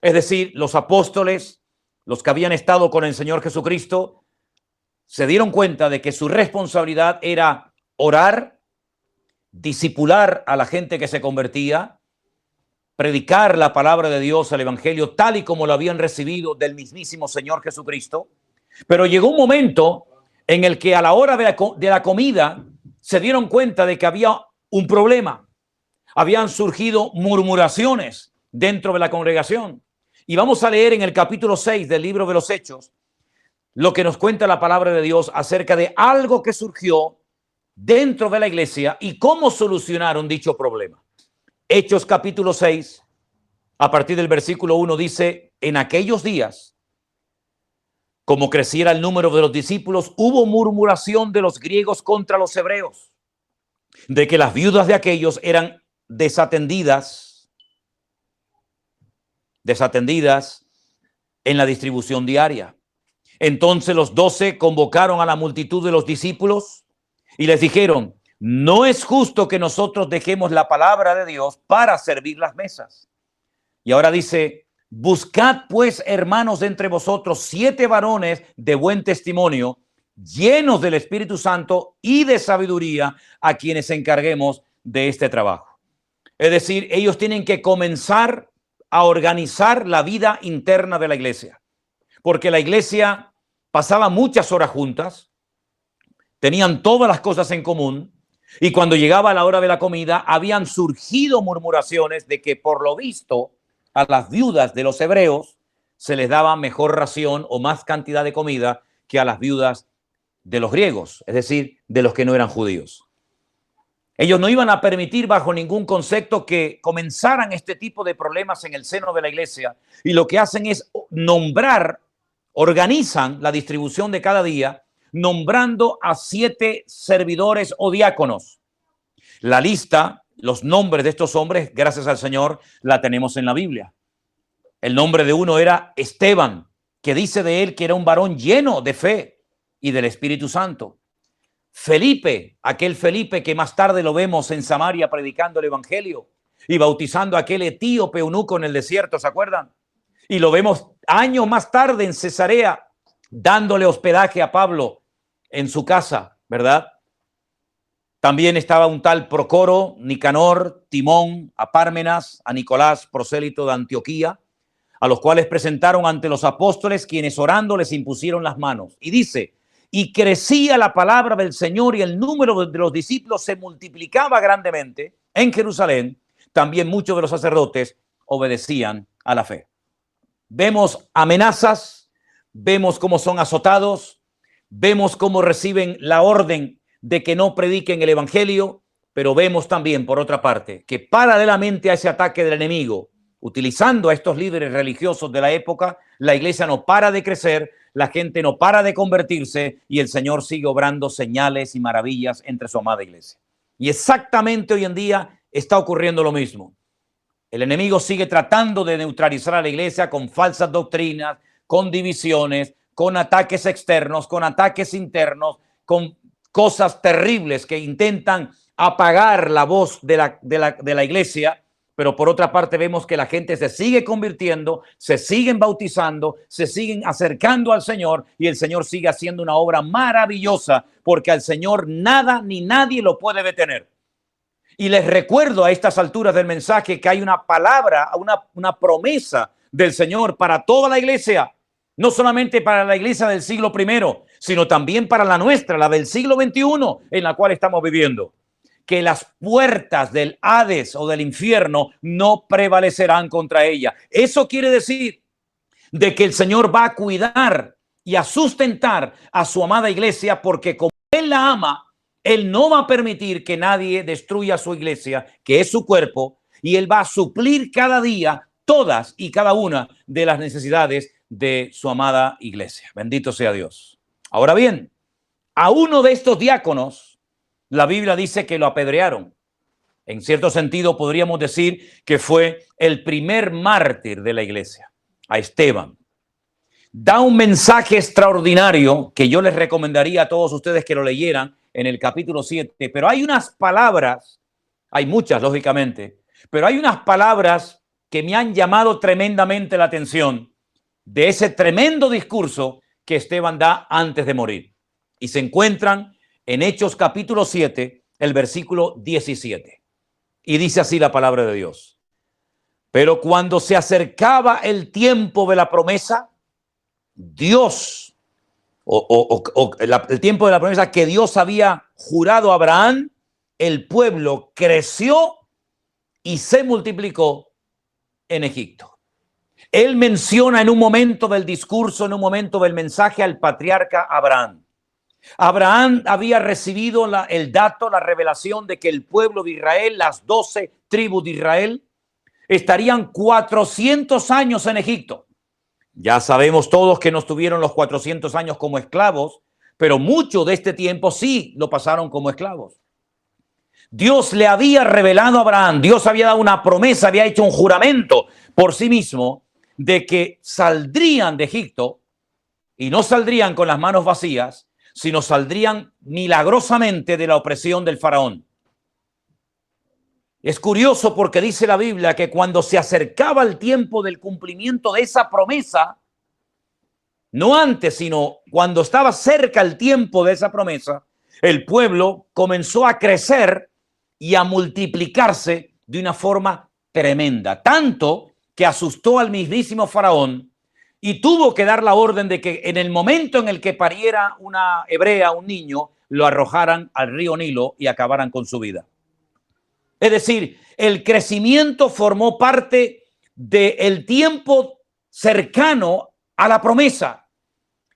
Es decir, los apóstoles, los que habían estado con el Señor Jesucristo, se dieron cuenta de que su responsabilidad era orar, disipular a la gente que se convertía, predicar la palabra de Dios, el Evangelio, tal y como lo habían recibido del mismísimo Señor Jesucristo. Pero llegó un momento en el que a la hora de la, comida se dieron cuenta de que había un problema. Habían surgido murmuraciones dentro de la congregación. Y vamos a leer en el capítulo 6 del libro de los Hechos lo que nos cuenta la palabra de Dios acerca de algo que surgió dentro de la iglesia y cómo solucionaron dicho problema. Hechos capítulo 6, a partir del versículo 1 dice, en aquellos días, como creciera el número de los discípulos, hubo murmuración de los griegos contra los hebreos, de que las viudas de aquellos eran desatendidas, desatendidas en la distribución diaria. Entonces los doce convocaron a la multitud de los discípulos y les dijeron, no es justo que nosotros dejemos la palabra de Dios para servir las mesas. Y ahora dice, buscad pues, hermanos, entre vosotros siete varones de buen testimonio, llenos del Espíritu Santo y de sabiduría, a quienes encarguemos de este trabajo. Es decir, ellos tienen que comenzar a organizar la vida interna de la iglesia porque la iglesia pasaba muchas horas juntas, tenían todas las cosas en común, y cuando llegaba la hora de la comida, habían surgido murmuraciones de que por lo visto a las viudas de los hebreos se les daba mejor ración o más cantidad de comida que a las viudas de los griegos, es decir, de los que no eran judíos. Ellos no iban a permitir bajo ningún concepto que comenzaran este tipo de problemas en el seno de la iglesia y lo que hacen es nombrar organizan la distribución de cada día nombrando a siete servidores o diáconos. La lista, los nombres de estos hombres, gracias al Señor, la tenemos en la Biblia. El nombre de uno era Esteban, que dice de él que era un varón lleno de fe y del Espíritu Santo. Felipe, aquel Felipe que más tarde lo vemos en Samaria predicando el Evangelio y bautizando a aquel etíope eunuco en el desierto, ¿se acuerdan? Y lo vemos años más tarde en Cesarea, dándole hospedaje a Pablo en su casa, ¿verdad? También estaba un tal Procoro, Nicanor, Timón, a Pármenas, a Nicolás, prosélito de Antioquía, a los cuales presentaron ante los apóstoles, quienes orando les impusieron las manos. Y dice, y crecía la palabra del Señor y el número de los discípulos se multiplicaba grandemente en Jerusalén. También muchos de los sacerdotes obedecían a la fe. Vemos amenazas, vemos cómo son azotados, vemos cómo reciben la orden de que no prediquen el Evangelio, pero vemos también, por otra parte, que paralelamente a ese ataque del enemigo, utilizando a estos líderes religiosos de la época, la iglesia no para de crecer, la gente no para de convertirse y el Señor sigue obrando señales y maravillas entre su amada iglesia. Y exactamente hoy en día está ocurriendo lo mismo. El enemigo sigue tratando de neutralizar a la iglesia con falsas doctrinas, con divisiones, con ataques externos, con ataques internos, con cosas terribles que intentan apagar la voz de la, de la, de la iglesia. Pero por otra parte vemos que la gente se sigue convirtiendo, se siguen bautizando, se siguen acercando al Señor y el Señor sigue haciendo una obra maravillosa porque al Señor nada ni nadie lo puede detener. Y les recuerdo a estas alturas del mensaje que hay una palabra, una, una promesa del Señor para toda la iglesia, no solamente para la iglesia del siglo I, sino también para la nuestra, la del siglo XXI, en la cual estamos viviendo. Que las puertas del Hades o del infierno no prevalecerán contra ella. Eso quiere decir de que el Señor va a cuidar y a sustentar a su amada iglesia porque como Él la ama, él no va a permitir que nadie destruya su iglesia, que es su cuerpo, y Él va a suplir cada día todas y cada una de las necesidades de su amada iglesia. Bendito sea Dios. Ahora bien, a uno de estos diáconos, la Biblia dice que lo apedrearon. En cierto sentido, podríamos decir que fue el primer mártir de la iglesia, a Esteban. Da un mensaje extraordinario que yo les recomendaría a todos ustedes que lo leyeran en el capítulo 7, pero hay unas palabras, hay muchas lógicamente, pero hay unas palabras que me han llamado tremendamente la atención de ese tremendo discurso que Esteban da antes de morir. Y se encuentran en Hechos capítulo 7, el versículo 17. Y dice así la palabra de Dios. Pero cuando se acercaba el tiempo de la promesa, Dios, o, el tiempo de la promesa que Dios había jurado a Abraham, el pueblo creció y se multiplicó en Egipto. Él menciona en un momento del discurso, en un momento del mensaje al patriarca Abraham. Abraham había recibido el dato, la revelación de que el pueblo de Israel, las doce tribus de Israel, estarían 400 años en Egipto. Ya sabemos todos que no estuvieron los 400 años como esclavos, pero mucho de este tiempo sí lo pasaron como esclavos. Dios le había revelado a Abraham, Dios había dado una promesa, había hecho un juramento por sí mismo de que saldrían de Egipto y no saldrían con las manos vacías, sino saldrían milagrosamente de la opresión del faraón. Es curioso porque dice la Biblia que cuando se acercaba el tiempo del cumplimiento de esa promesa, no antes, sino cuando estaba cerca el tiempo de esa promesa, el pueblo comenzó a crecer y a multiplicarse de una forma tremenda, tanto que asustó al mismísimo faraón y tuvo que dar la orden de que en el momento en el que pariera una hebrea, un niño, lo arrojaran al río Nilo y acabaran con su vida. Es decir, el crecimiento formó parte del tiempo cercano a la promesa.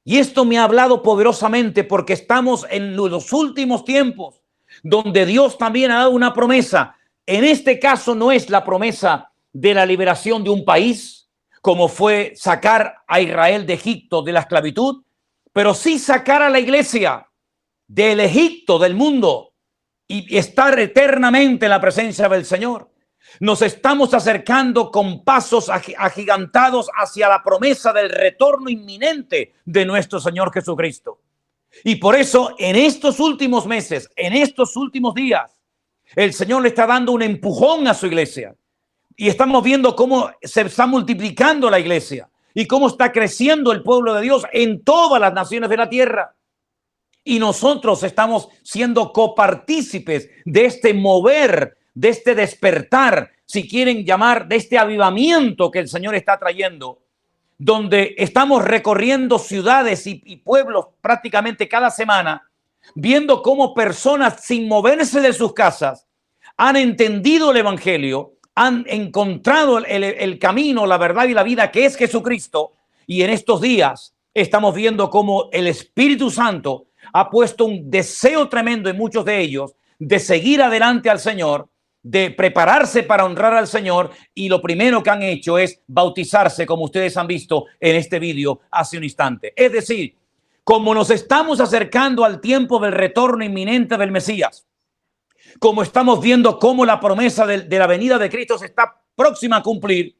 Y esto me ha hablado poderosamente porque estamos en los últimos tiempos donde Dios también ha dado una promesa. En este caso no es la promesa de la liberación de un país, como fue sacar a Israel de Egipto de la esclavitud, pero sí sacar a la iglesia del Egipto, del mundo, y estar eternamente en la presencia del Señor. Nos estamos acercando con pasos agigantados hacia la promesa del retorno inminente de nuestro Señor Jesucristo. Y por eso en estos últimos meses, en estos últimos días, el Señor le está dando un empujón a su iglesia. Y estamos viendo cómo se está multiplicando la iglesia y cómo está creciendo el pueblo de Dios en todas las naciones de la tierra. Y nosotros estamos siendo copartícipes de este mover, de este despertar, si quieren llamar, de este avivamiento que el Señor está trayendo, donde estamos recorriendo ciudades y, pueblos prácticamente cada semana, viendo cómo personas sin moverse de sus casas han entendido el Evangelio, han encontrado el, camino, la verdad y la vida que es Jesucristo. Y en estos días estamos viendo cómo el Espíritu Santo ha puesto un deseo tremendo en muchos de ellos de seguir adelante al Señor, de prepararse para honrar al Señor y lo primero que han hecho es bautizarse, como ustedes han visto en este vídeo hace un instante. Es decir, como nos estamos acercando al tiempo del retorno inminente del Mesías, como estamos viendo cómo la promesa de, la venida de Cristo se está próxima a cumplir,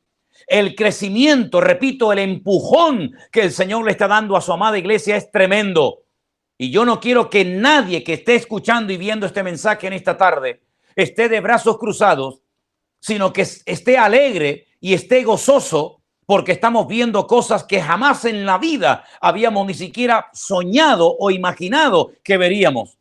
el crecimiento, repito, el empujón que el Señor le está dando a su amada iglesia es tremendo. Y yo no quiero que nadie que esté escuchando y viendo este mensaje en esta tarde esté de brazos cruzados, sino que esté alegre y esté gozoso porque estamos viendo cosas que jamás en la vida habíamos ni siquiera soñado o imaginado que veríamos.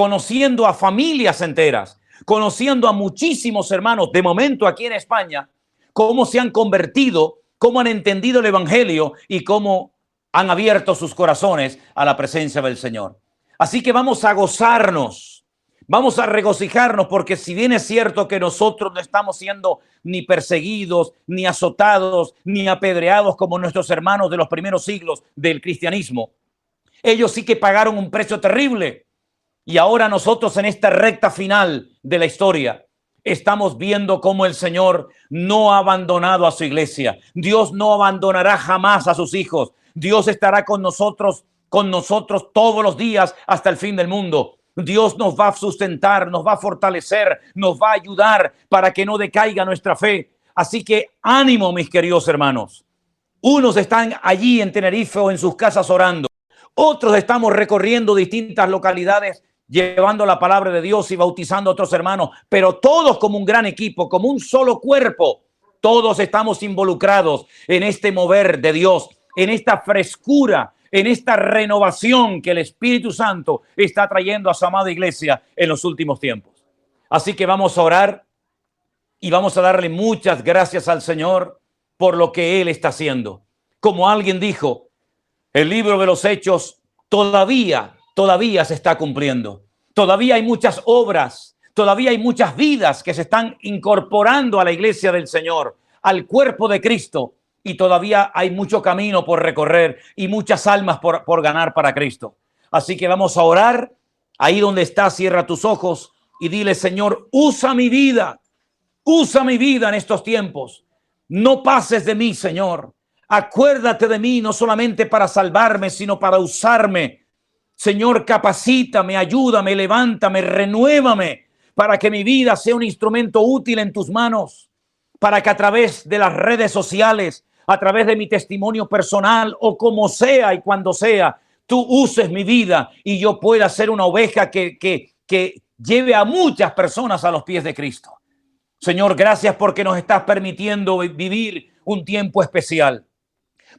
Conociendo a familias enteras, conociendo a muchísimos hermanos, de momento aquí en España, cómo se han convertido, cómo han entendido el Evangelio y cómo han abierto sus corazones a la presencia del Señor. Así que vamos a gozarnos, vamos a regocijarnos, porque si bien es cierto que nosotros no estamos siendo ni perseguidos, ni azotados, ni apedreados como nuestros hermanos de los primeros siglos del cristianismo, ellos sí que pagaron un precio terrible. Y ahora nosotros en esta recta final de la historia, estamos viendo cómo el Señor no ha abandonado a su iglesia. Dios no abandonará jamás a sus hijos. Dios estará con nosotros, con nosotros todos los días hasta el fin del mundo. Dios nos va a sustentar, nos va a fortalecer, nos va a ayudar para que no decaiga nuestra fe. Así que ánimo, mis queridos hermanos. Unos están allí en Tenerife o en sus casas orando. Otros estamos recorriendo distintas localidades llevando la palabra de Dios y bautizando a otros hermanos, pero todos como un gran equipo, como un solo cuerpo, todos estamos involucrados en este mover de Dios en esta frescura, en esta renovación que el Espíritu Santo está trayendo a su amada iglesia en los últimos tiempos. Así que vamos a orar y vamos a darle muchas gracias al Señor por lo que Él está haciendo. Como alguien dijo, el libro de los hechos todavía, todavía se está cumpliendo. Todavía hay muchas obras, todavía hay muchas vidas que se están incorporando a la iglesia del Señor, al cuerpo de Cristo y todavía hay mucho camino por recorrer y muchas almas por, ganar para Cristo. Así que vamos a orar. Ahí donde estás, cierra tus ojos y dile, Señor, usa mi vida, usa mi vida en estos tiempos. No pases de mí, Señor. Acuérdate de mí, no solamente para salvarme, sino para usarme. Señor, capacítame, ayúdame, levántame, renuévame, para que mi vida sea un instrumento útil en tus manos, para que a través de las redes sociales, a través de mi testimonio personal o como sea y cuando sea, tú uses mi vida y yo pueda ser una oveja que, que, que lleve a muchas personas a los pies de Cristo. Señor, gracias porque nos estás permitiendo vivir un tiempo especial,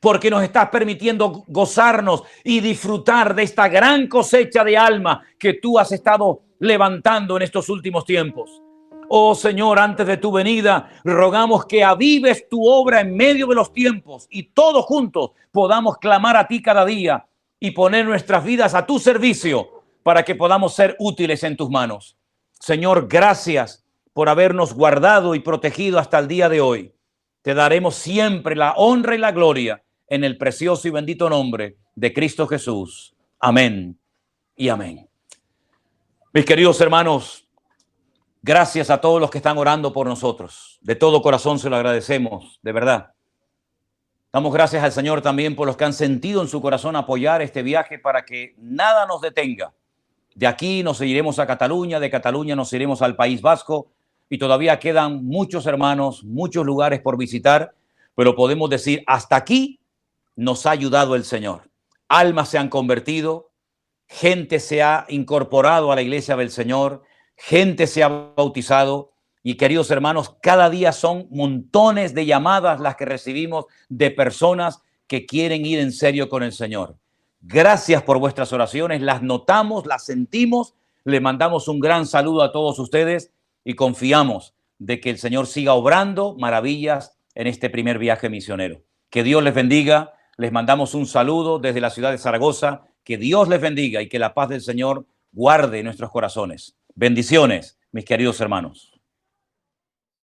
porque nos estás permitiendo gozarnos y disfrutar de esta gran cosecha de alma que tú has estado levantando en estos últimos tiempos. Oh Señor, antes de tu venida, rogamos que avives tu obra en medio de los tiempos y todos juntos podamos clamar a ti cada día y poner nuestras vidas a tu servicio para que podamos ser útiles en tus manos. Señor, gracias por habernos guardado y protegido hasta el día de hoy. Te daremos siempre la honra y la gloria en el precioso y bendito nombre de Cristo Jesús. Amén y amén. Mis queridos hermanos, Gracias a todos los que están orando por nosotros. De todo corazón se lo agradecemos, de verdad. Damos gracias al Señor también por los que han sentido en su corazón apoyar este viaje para que nada nos detenga. De aquí nos iremos a Cataluña, de Cataluña nos iremos al País Vasco y todavía quedan muchos hermanos, muchos lugares por visitar, pero podemos decir, hasta aquí nos ha ayudado el Señor. Almas se han convertido, gente se ha incorporado a la iglesia del Señor, gente se ha bautizado y queridos hermanos, cada día son montones de llamadas las que recibimos de personas que quieren ir en serio con el Señor. Gracias por vuestras oraciones, las notamos, las sentimos, le mandamos un gran saludo a todos ustedes y confiamos de que el Señor siga obrando maravillas en este primer viaje misionero. Que Dios les bendiga, les mandamos un saludo desde la ciudad de Zaragoza, que Dios les bendiga y que la paz del Señor guarde nuestros corazones. Bendiciones, mis queridos hermanos.